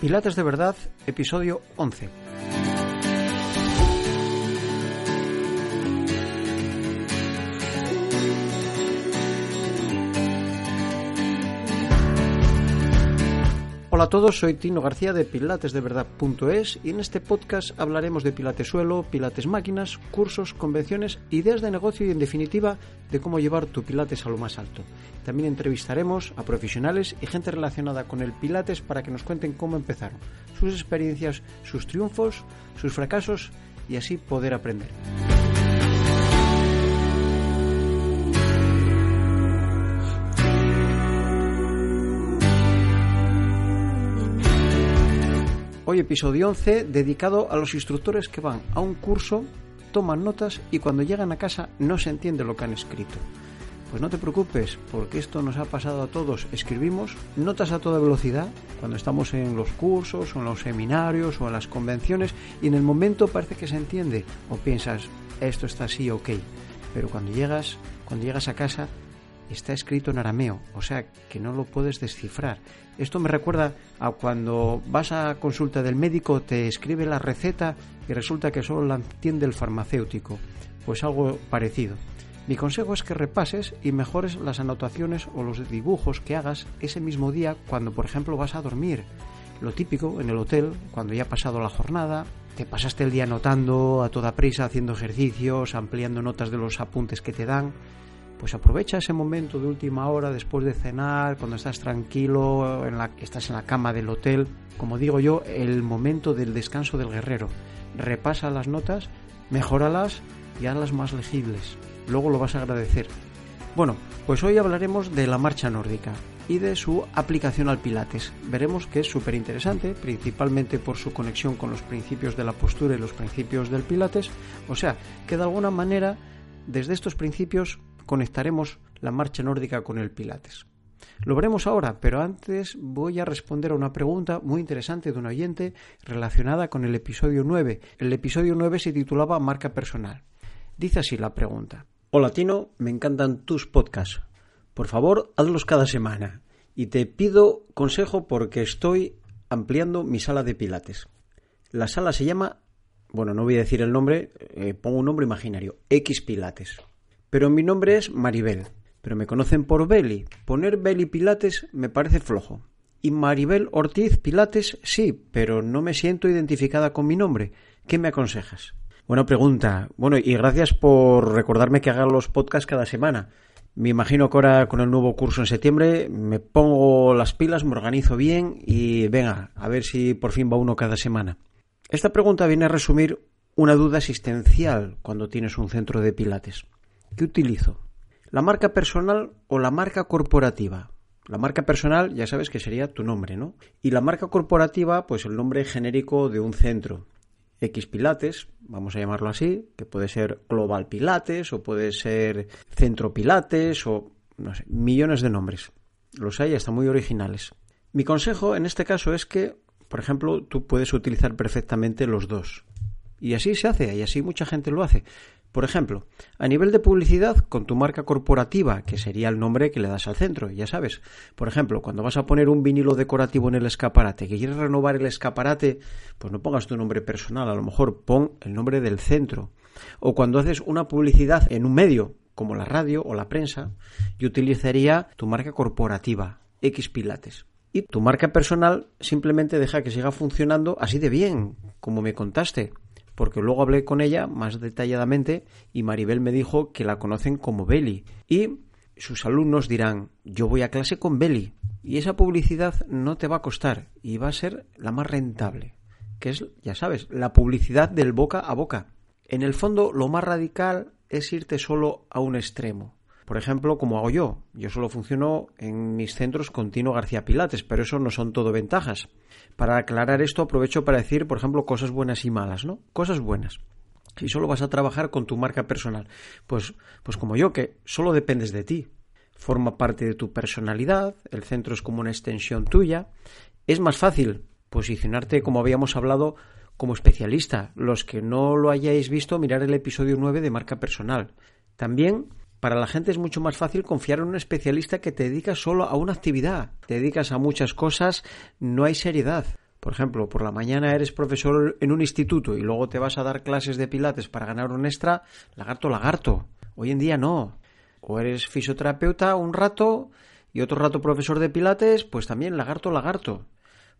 Pilates de verdad, episodio 11. Hola a todos, soy Tino García de pilatesdeverdad.es y en este podcast hablaremos de pilates suelo, pilates máquinas, cursos, convenciones, ideas de negocio y en definitiva de cómo llevar tu pilates a lo más alto. También entrevistaremos a profesionales y gente relacionada con el pilates para que nos cuenten cómo empezaron, sus experiencias, sus triunfos, sus fracasos y así poder aprender. Hoy episodio 11 dedicado a los instructores que van a un curso, toman notas y cuando llegan a casa no se entiende lo que han escrito. Pues no te preocupes, porque esto nos ha pasado a todos. Escribimos notas a toda velocidad cuando estamos en los cursos o en los seminarios o en las convenciones y en el momento parece que se entiende o piensas, esto está así, ok. Pero cuando llegas, cuando llegas a casa está escrito en arameo, o sea que no lo puedes descifrar. Esto me recuerda a cuando vas a consulta del médico, te escribe la receta y resulta que solo la entiende el farmacéutico. Pues algo parecido. Mi consejo es que repases y mejores las anotaciones o los dibujos que hagas ese mismo día cuando, por ejemplo, vas a dormir. Lo típico en el hotel, cuando ya ha pasado la jornada, te pasaste el día anotando a toda prisa, haciendo ejercicios, ampliando notas de los apuntes que te dan pues aprovecha ese momento de última hora después de cenar, cuando estás tranquilo, estás en la cama del hotel, como digo yo, el momento del descanso del guerrero. Repasa las notas, mejóralas y hazlas más legibles. Luego lo vas a agradecer. Bueno, pues hoy hablaremos de la marcha nórdica y de su aplicación al Pilates. Veremos que es súper interesante, principalmente por su conexión con los principios de la postura y los principios del Pilates. O sea, que de alguna manera, desde estos principios conectaremos la marcha nórdica con el Pilates. Lo veremos ahora, pero antes voy a responder a una pregunta muy interesante de un oyente relacionada con el episodio 9. El episodio 9 se titulaba Marca Personal. Dice así la pregunta. Hola Tino, me encantan tus podcasts. Por favor, hazlos cada semana. Y te pido consejo porque estoy ampliando mi sala de pilates. La sala se llama, bueno, no voy a decir el nombre, eh, pongo un nombre imaginario, X Pilates. Pero mi nombre es Maribel, pero me conocen por Beli. Poner Beli Pilates me parece flojo. Y Maribel Ortiz Pilates sí, pero no me siento identificada con mi nombre. ¿Qué me aconsejas? Buena pregunta. Bueno, y gracias por recordarme que haga los podcasts cada semana. Me imagino que ahora con el nuevo curso en septiembre me pongo las pilas, me organizo bien y venga, a ver si por fin va uno cada semana. Esta pregunta viene a resumir una duda existencial cuando tienes un centro de pilates. ¿Qué utilizo? ¿La marca personal o la marca corporativa? La marca personal ya sabes que sería tu nombre, ¿no? Y la marca corporativa, pues el nombre genérico de un centro. X Pilates, vamos a llamarlo así, que puede ser Global Pilates o puede ser Centro Pilates o no sé, millones de nombres. Los hay hasta muy originales. Mi consejo en este caso es que, por ejemplo, tú puedes utilizar perfectamente los dos. Y así se hace, y así mucha gente lo hace. Por ejemplo, a nivel de publicidad, con tu marca corporativa, que sería el nombre que le das al centro, ya sabes. Por ejemplo, cuando vas a poner un vinilo decorativo en el escaparate, que quieres renovar el escaparate, pues no pongas tu nombre personal, a lo mejor pon el nombre del centro. O cuando haces una publicidad en un medio, como la radio o la prensa, yo utilizaría tu marca corporativa, X Pilates. Y tu marca personal simplemente deja que siga funcionando así de bien, como me contaste porque luego hablé con ella más detalladamente y Maribel me dijo que la conocen como Beli. Y sus alumnos dirán, yo voy a clase con Beli. Y esa publicidad no te va a costar y va a ser la más rentable, que es, ya sabes, la publicidad del boca a boca. En el fondo, lo más radical es irte solo a un extremo. Por ejemplo, como hago yo. Yo solo funciono en mis centros con Tino García Pilates, pero eso no son todo ventajas. Para aclarar esto aprovecho para decir, por ejemplo, cosas buenas y malas, ¿no? Cosas buenas. Si solo vas a trabajar con tu marca personal, pues, pues como yo, que solo dependes de ti. Forma parte de tu personalidad, el centro es como una extensión tuya. Es más fácil posicionarte, como habíamos hablado, como especialista. Los que no lo hayáis visto, mirar el episodio 9 de marca personal. También para la gente es mucho más fácil confiar en un especialista que te dedica solo a una actividad. Te dedicas a muchas cosas, no hay seriedad. Por ejemplo, por la mañana eres profesor en un instituto y luego te vas a dar clases de pilates para ganar un extra, lagarto, lagarto. Hoy en día no. O eres fisioterapeuta un rato y otro rato profesor de pilates, pues también lagarto, lagarto.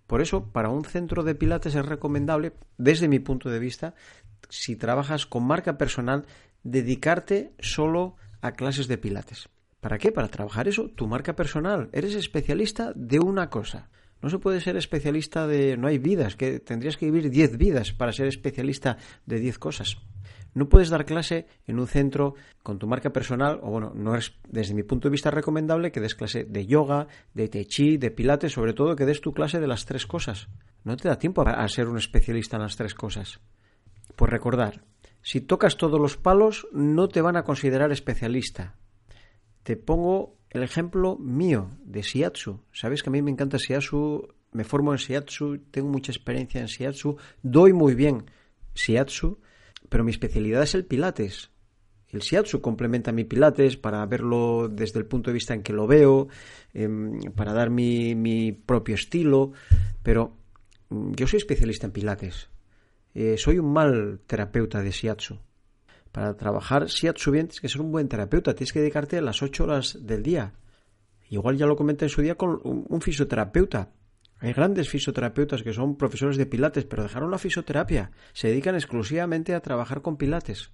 Por eso, para un centro de pilates es recomendable, desde mi punto de vista, si trabajas con marca personal, dedicarte solo a clases de pilates. ¿Para qué? Para trabajar eso, tu marca personal. Eres especialista de una cosa. No se puede ser especialista de... No hay vidas, que tendrías que vivir 10 vidas para ser especialista de 10 cosas. No puedes dar clase en un centro con tu marca personal, o bueno, no es desde mi punto de vista recomendable que des clase de yoga, de tai chi, de pilates, sobre todo que des tu clase de las tres cosas. No te da tiempo a ser un especialista en las tres cosas. Pues recordar, si tocas todos los palos, no te van a considerar especialista. Te pongo el ejemplo mío de Shiatsu. Sabes que a mí me encanta Shiatsu, me formo en Shiatsu, tengo mucha experiencia en Shiatsu, doy muy bien Shiatsu, pero mi especialidad es el Pilates. El Shiatsu complementa mi Pilates para verlo desde el punto de vista en que lo veo, em, para dar mi, mi propio estilo, pero mm, yo soy especialista en Pilates. Eh, soy un mal terapeuta de shiatsu. Para trabajar shiatsu bien tienes que ser un buen terapeuta, tienes que dedicarte a las ocho horas del día. Igual ya lo comenté en su día con un, fisioterapeuta. Hay grandes fisioterapeutas que son profesores de pilates, pero dejaron la fisioterapia, se dedican exclusivamente a trabajar con pilates.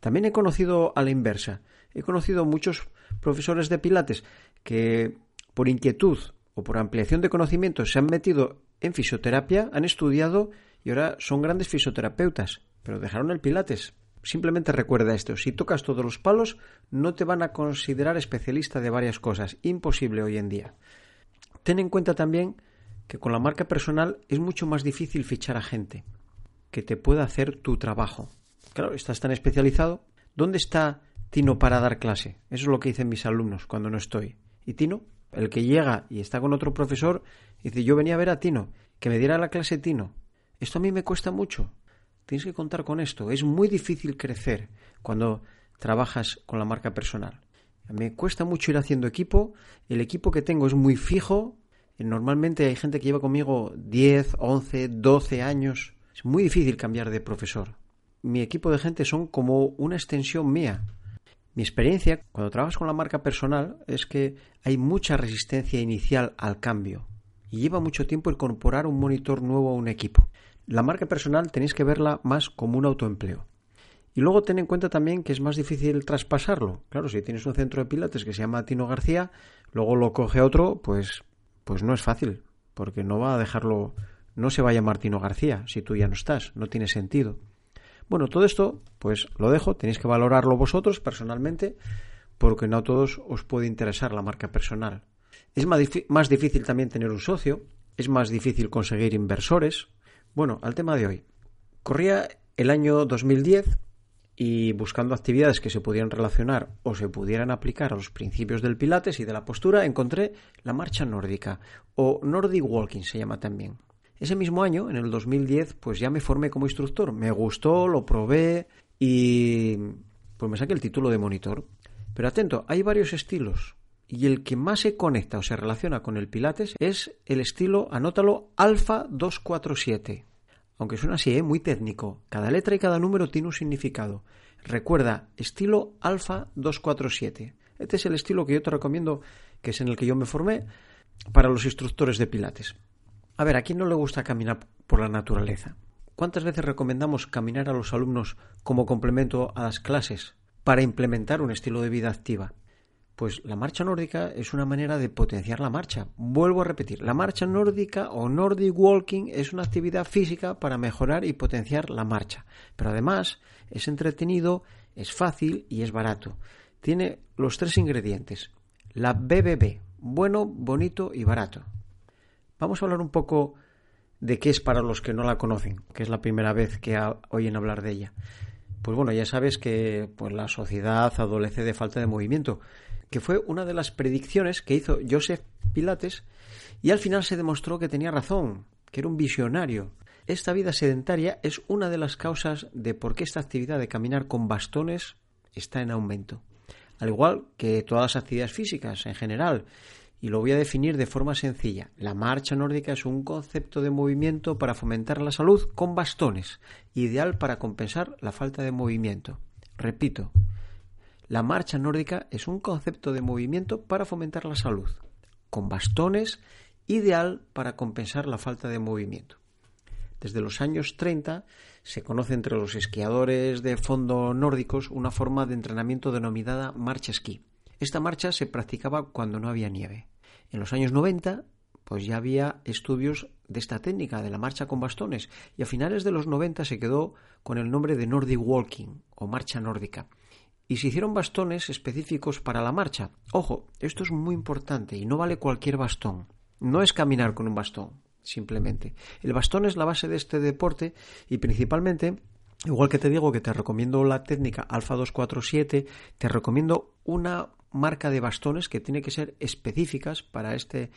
También he conocido a la inversa. He conocido muchos profesores de pilates que por inquietud o por ampliación de conocimientos se han metido en fisioterapia, han estudiado y ahora son grandes fisioterapeutas, pero dejaron el pilates. Simplemente recuerda esto, si tocas todos los palos no te van a considerar especialista de varias cosas, imposible hoy en día. Ten en cuenta también que con la marca personal es mucho más difícil fichar a gente que te pueda hacer tu trabajo. Claro, estás tan especializado. ¿Dónde está Tino para dar clase? Eso es lo que dicen mis alumnos cuando no estoy. ¿Y Tino? El que llega y está con otro profesor, dice, yo venía a ver a Tino, que me diera la clase Tino. Esto a mí me cuesta mucho. Tienes que contar con esto. Es muy difícil crecer cuando trabajas con la marca personal. Me cuesta mucho ir haciendo equipo. El equipo que tengo es muy fijo. Normalmente hay gente que lleva conmigo 10, 11, 12 años. Es muy difícil cambiar de profesor. Mi equipo de gente son como una extensión mía. Mi experiencia cuando trabajas con la marca personal es que hay mucha resistencia inicial al cambio y lleva mucho tiempo incorporar un monitor nuevo a un equipo. La marca personal tenéis que verla más como un autoempleo. Y luego ten en cuenta también que es más difícil traspasarlo. Claro, si tienes un centro de pilates que se llama Tino García, luego lo coge otro, pues, pues no es fácil, porque no va a dejarlo, no se va a llamar Tino García si tú ya no estás, no tiene sentido. Bueno, todo esto, pues lo dejo, tenéis que valorarlo vosotros personalmente, porque no a todos os puede interesar la marca personal. Es más, difícil también tener un socio, es más difícil conseguir inversores. Bueno, al tema de hoy. Corría el año 2010 y buscando actividades que se pudieran relacionar o se pudieran aplicar a los principios del Pilates y de la postura, encontré la marcha nórdica o Nordic Walking se llama también. Ese mismo año, en el 2010, pues ya me formé como instructor. Me gustó, lo probé y pues me saqué el título de monitor. Pero atento, hay varios estilos y el que más se conecta o se relaciona con el Pilates es el estilo, anótalo, Alfa 247. Aunque suena así, ¿eh? muy técnico. Cada letra y cada número tiene un significado. Recuerda, estilo Alfa 247. Este es el estilo que yo te recomiendo, que es en el que yo me formé para los instructores de Pilates. A ver, ¿a quién no le gusta caminar por la naturaleza? ¿Cuántas veces recomendamos caminar a los alumnos como complemento a las clases para implementar un estilo de vida activa? Pues la marcha nórdica es una manera de potenciar la marcha. Vuelvo a repetir, la marcha nórdica o Nordic Walking es una actividad física para mejorar y potenciar la marcha. Pero además es entretenido, es fácil y es barato. Tiene los tres ingredientes. La BBB, bueno, bonito y barato. Vamos a hablar un poco de qué es para los que no la conocen, que es la primera vez que oyen hablar de ella. Pues bueno, ya sabes que pues, la sociedad adolece de falta de movimiento, que fue una de las predicciones que hizo Joseph Pilates y al final se demostró que tenía razón, que era un visionario. Esta vida sedentaria es una de las causas de por qué esta actividad de caminar con bastones está en aumento. Al igual que todas las actividades físicas en general. Y lo voy a definir de forma sencilla. La marcha nórdica es un concepto de movimiento para fomentar la salud con bastones, ideal para compensar la falta de movimiento. Repito, la marcha nórdica es un concepto de movimiento para fomentar la salud, con bastones, ideal para compensar la falta de movimiento. Desde los años 30 se conoce entre los esquiadores de fondo nórdicos una forma de entrenamiento denominada marcha esquí. Esta marcha se practicaba cuando no había nieve. En los años 90 pues ya había estudios de esta técnica de la marcha con bastones y a finales de los 90 se quedó con el nombre de Nordic Walking o marcha nórdica. Y se hicieron bastones específicos para la marcha. Ojo, esto es muy importante y no vale cualquier bastón. No es caminar con un bastón simplemente. El bastón es la base de este deporte y principalmente, igual que te digo que te recomiendo la técnica Alfa 247, te recomiendo una marca de bastones que tiene que ser específicas para este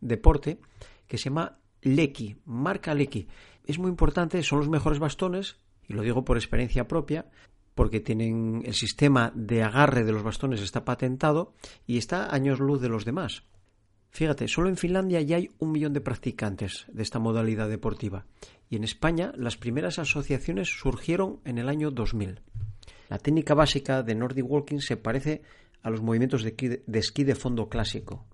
deporte que se llama Leki, marca Leki. Es muy importante, son los mejores bastones, y lo digo por experiencia propia, porque tienen el sistema de agarre de los bastones está patentado y está años luz de los demás. Fíjate, solo en Finlandia ya hay un millón de practicantes de esta modalidad deportiva y en España las primeras asociaciones surgieron en el año 2000. La técnica básica de Nordic Walking se parece a los movimientos de, esquí de fondo clásico.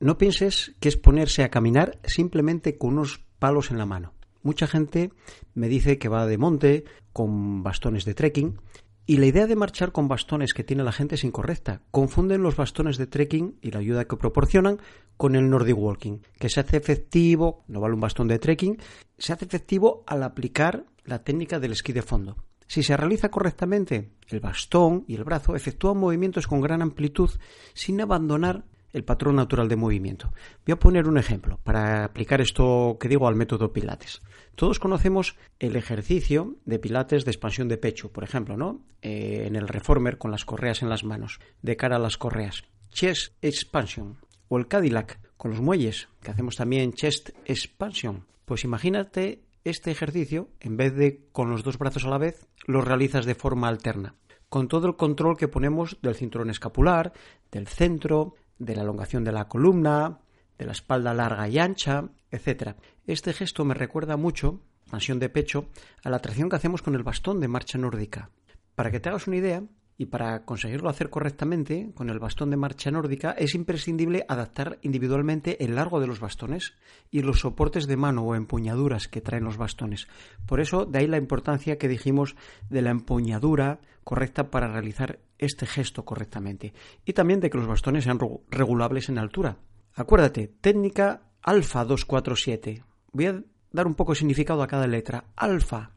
No pienses que es ponerse a caminar simplemente con unos palos en la mano. Mucha gente me dice que va de monte con bastones de trekking y la idea de marchar con bastones que tiene la gente es incorrecta. Confunden los bastones de trekking y la ayuda que proporcionan con el Nordic Walking, que se hace efectivo, no vale un bastón de trekking, se hace efectivo al aplicar la técnica del esquí de fondo. Si se realiza correctamente, el bastón y el brazo efectúan movimientos con gran amplitud sin abandonar el patrón natural de movimiento. Voy a poner un ejemplo para aplicar esto que digo al método Pilates. Todos conocemos el ejercicio de Pilates de expansión de pecho, por ejemplo, ¿no? Eh, en el reformer con las correas en las manos, de cara a las correas. Chest expansion. O el Cadillac con los muelles, que hacemos también chest expansion. Pues imagínate este ejercicio, en vez de con los dos brazos a la vez, lo realizas de forma alterna, con todo el control que ponemos del cinturón escapular, del centro, de la elongación de la columna, de la espalda larga y ancha, etc. Este gesto me recuerda mucho, expansión de pecho, a la tracción que hacemos con el bastón de marcha nórdica. Para que te hagas una idea, y para conseguirlo hacer correctamente con el bastón de marcha nórdica es imprescindible adaptar individualmente el largo de los bastones y los soportes de mano o empuñaduras que traen los bastones. Por eso, de ahí la importancia que dijimos de la empuñadura correcta para realizar este gesto correctamente. Y también de que los bastones sean regulables en altura. Acuérdate, técnica alfa 247. Voy a dar un poco de significado a cada letra. Alfa,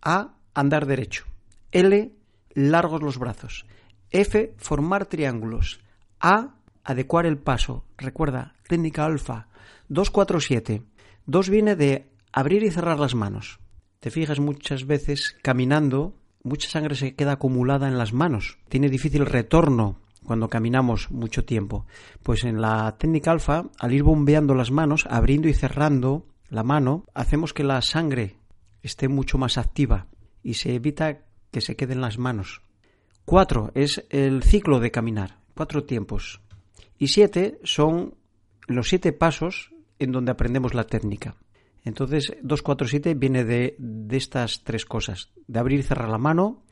A, andar derecho. L, largos los brazos. F, formar triángulos. A, adecuar el paso. Recuerda, técnica alfa 247. 2 viene de abrir y cerrar las manos. Te fijas muchas veces caminando, mucha sangre se queda acumulada en las manos. Tiene difícil retorno cuando caminamos mucho tiempo. Pues en la técnica alfa, al ir bombeando las manos, abriendo y cerrando la mano, hacemos que la sangre esté mucho más activa y se evita que se queden las manos. Cuatro es el ciclo de caminar, cuatro tiempos. Y siete son los siete pasos en donde aprendemos la técnica. Entonces, 247 viene de, de estas tres cosas, de abrir y cerrar la mano,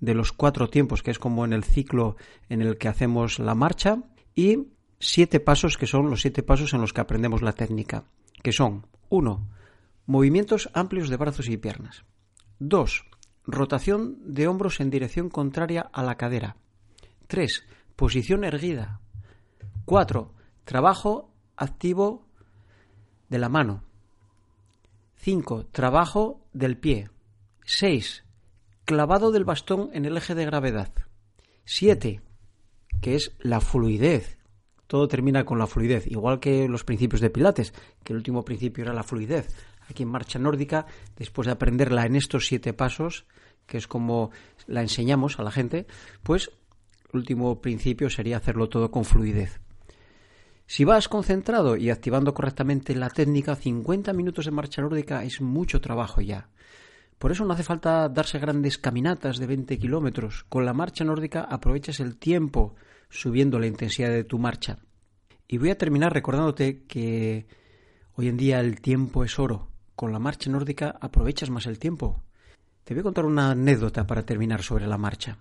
de los cuatro tiempos, que es como en el ciclo en el que hacemos la marcha, y siete pasos, que son los siete pasos en los que aprendemos la técnica, que son uno, Movimientos amplios de brazos y piernas. 2. Rotación de hombros en dirección contraria a la cadera. 3. Posición erguida. 4. Trabajo activo de la mano. 5. Trabajo del pie. 6 clavado del bastón en el eje de gravedad. 7, que es la fluidez. Todo termina con la fluidez, igual que los principios de Pilates, que el último principio era la fluidez. Aquí en marcha nórdica, después de aprenderla en estos siete pasos, que es como la enseñamos a la gente, pues el último principio sería hacerlo todo con fluidez. Si vas concentrado y activando correctamente la técnica, 50 minutos de marcha nórdica es mucho trabajo ya. Por eso no hace falta darse grandes caminatas de 20 kilómetros. Con la marcha nórdica aprovechas el tiempo subiendo la intensidad de tu marcha. Y voy a terminar recordándote que hoy en día el tiempo es oro. Con la marcha nórdica aprovechas más el tiempo. Te voy a contar una anécdota para terminar sobre la marcha.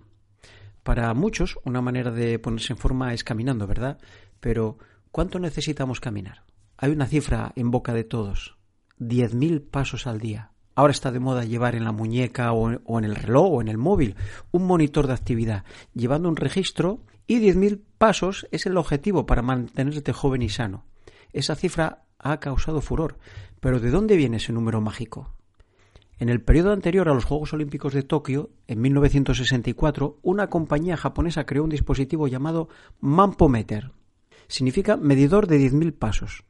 Para muchos, una manera de ponerse en forma es caminando, ¿verdad? Pero, ¿cuánto necesitamos caminar? Hay una cifra en boca de todos. 10.000 pasos al día. Ahora está de moda llevar en la muñeca o, en el reloj o en el móvil un monitor de actividad, llevando un registro y 10.000 pasos es el objetivo para mantenerte joven y sano. Esa cifra ha causado furor. Pero ¿de dónde viene ese número mágico? En el periodo anterior a los Juegos Olímpicos de Tokio, en 1964, una compañía japonesa creó un dispositivo llamado Mampometer. Significa medidor de 10.000 pasos,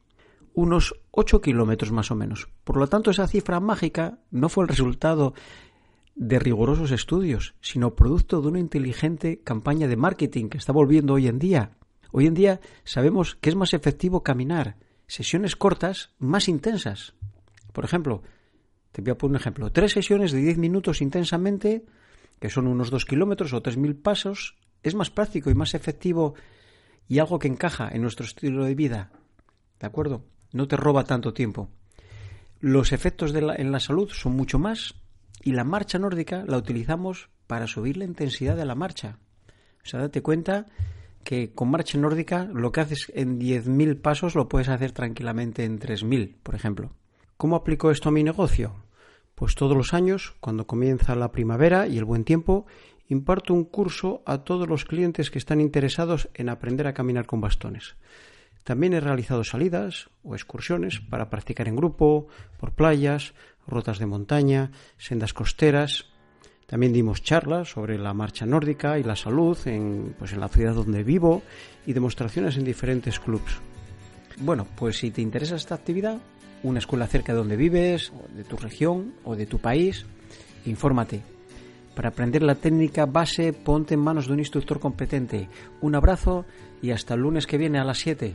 unos 8 kilómetros más o menos. Por lo tanto, esa cifra mágica no fue el resultado de rigurosos estudios, sino producto de una inteligente campaña de marketing que está volviendo hoy en día. Hoy en día sabemos que es más efectivo caminar sesiones cortas más intensas. Por ejemplo, te voy a poner un ejemplo. Tres sesiones de 10 minutos intensamente, que son unos 2 kilómetros o 3.000 pasos, es más práctico y más efectivo y algo que encaja en nuestro estilo de vida. ¿De acuerdo? No te roba tanto tiempo. Los efectos de en la salud son mucho más y la marcha nórdica la utilizamos para subir la intensidad de la marcha. O sea, date cuenta que con marcha nórdica lo que haces en 10.000 pasos lo puedes hacer tranquilamente en 3.000, por ejemplo. ¿Cómo aplico esto a mi negocio? Pues todos los años, cuando comienza la primavera y el buen tiempo, imparto un curso a todos los clientes que están interesados en aprender a caminar con bastones. También he realizado salidas o excursiones para practicar en grupo, por playas, rutas de montaña, sendas costeras. También dimos charlas sobre la marcha nórdica y la salud en, pues en la ciudad donde vivo y demostraciones en diferentes clubs. Bueno, pues si te interesa esta actividad, una escuela cerca de donde vives, de tu región o de tu país, infórmate. Para aprender la técnica base, ponte en manos de un instructor competente. Un abrazo y hasta el lunes que viene a las 7.